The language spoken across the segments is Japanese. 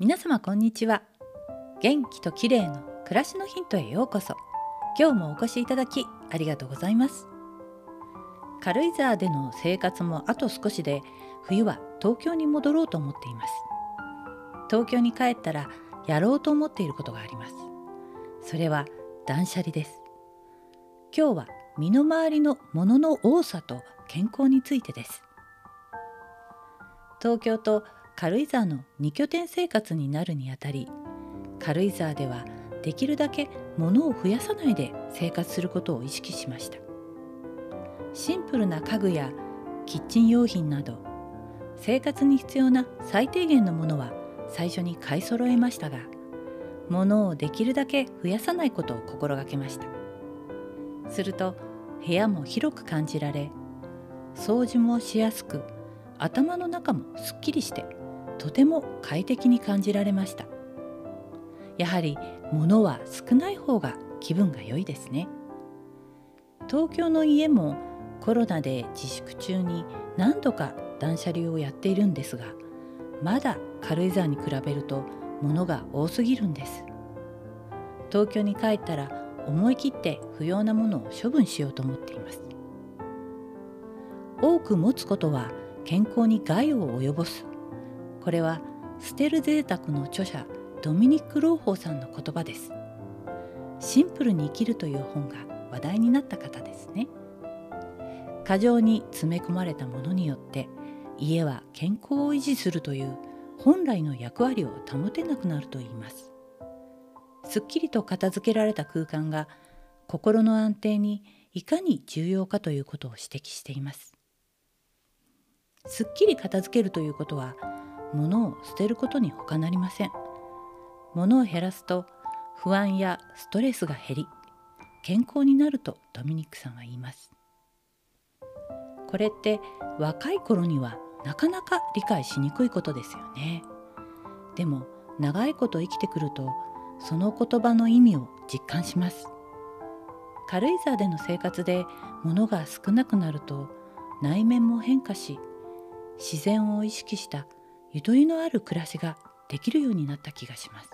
皆様こんにちは。元気と綺麗の暮らしのヒントへようこそ。今日もお越しいただきありがとうございます。軽井沢での生活もあと少しで冬は東京に戻ろうと思っています。東京に帰ったらやろうと思っていることがあります。それは断捨離です。今日は身の回りのものの多さと健康についてです。東京と軽井沢の2拠点生活になるにあたり軽井沢ではできるだけ物を増やさないで生活することを意識しました。シンプルな家具やキッチン用品など生活に必要な最低限のものは最初に買い揃えましたが物をできるだけ増やさないことを心がけました。すると部屋も広く感じられ掃除もしやすく頭の中もすっきりしてとても快適に感じられました。やはり物は少ない方が気分が良いですね。東京の家もコロナで自粛中に何度か断捨離をやっているんですがまだ軽井沢に比べると物が多すぎるんです。東京に帰ったら思い切って不要なものを処分しようと思っています。多く持つことは健康に害を及ぼすこれは捨てる贅沢の著者ドミニク・ローホーさんの言葉です。シンプルに生きるという本が話題になった方ですね。過剰に詰め込まれたものによって家は健康を維持するという本来の役割を保てなくなるといいます。すっきりと片付けられた空間が心の安定にいかに重要かということを指摘しています。すっきり片付けるということは物を捨てることに他なりません。物を減らすと不安やストレスが減り健康になるとドミニックさんは言います。これって若い頃にはなかなか理解しにくいことですよね。でも長いこと生きてくるとその言葉の意味を実感します。軽井沢での生活で物が少なくなると内面も変化し自然を意識したゆとりのある暮らしができるようになった気がします。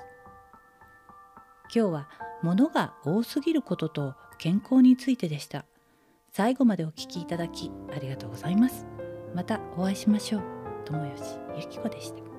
今日は物が多すぎることと健康についてでした。最後までお聞きいただきありがとうございます。またお会いしましょう。友吉ゆき子でした。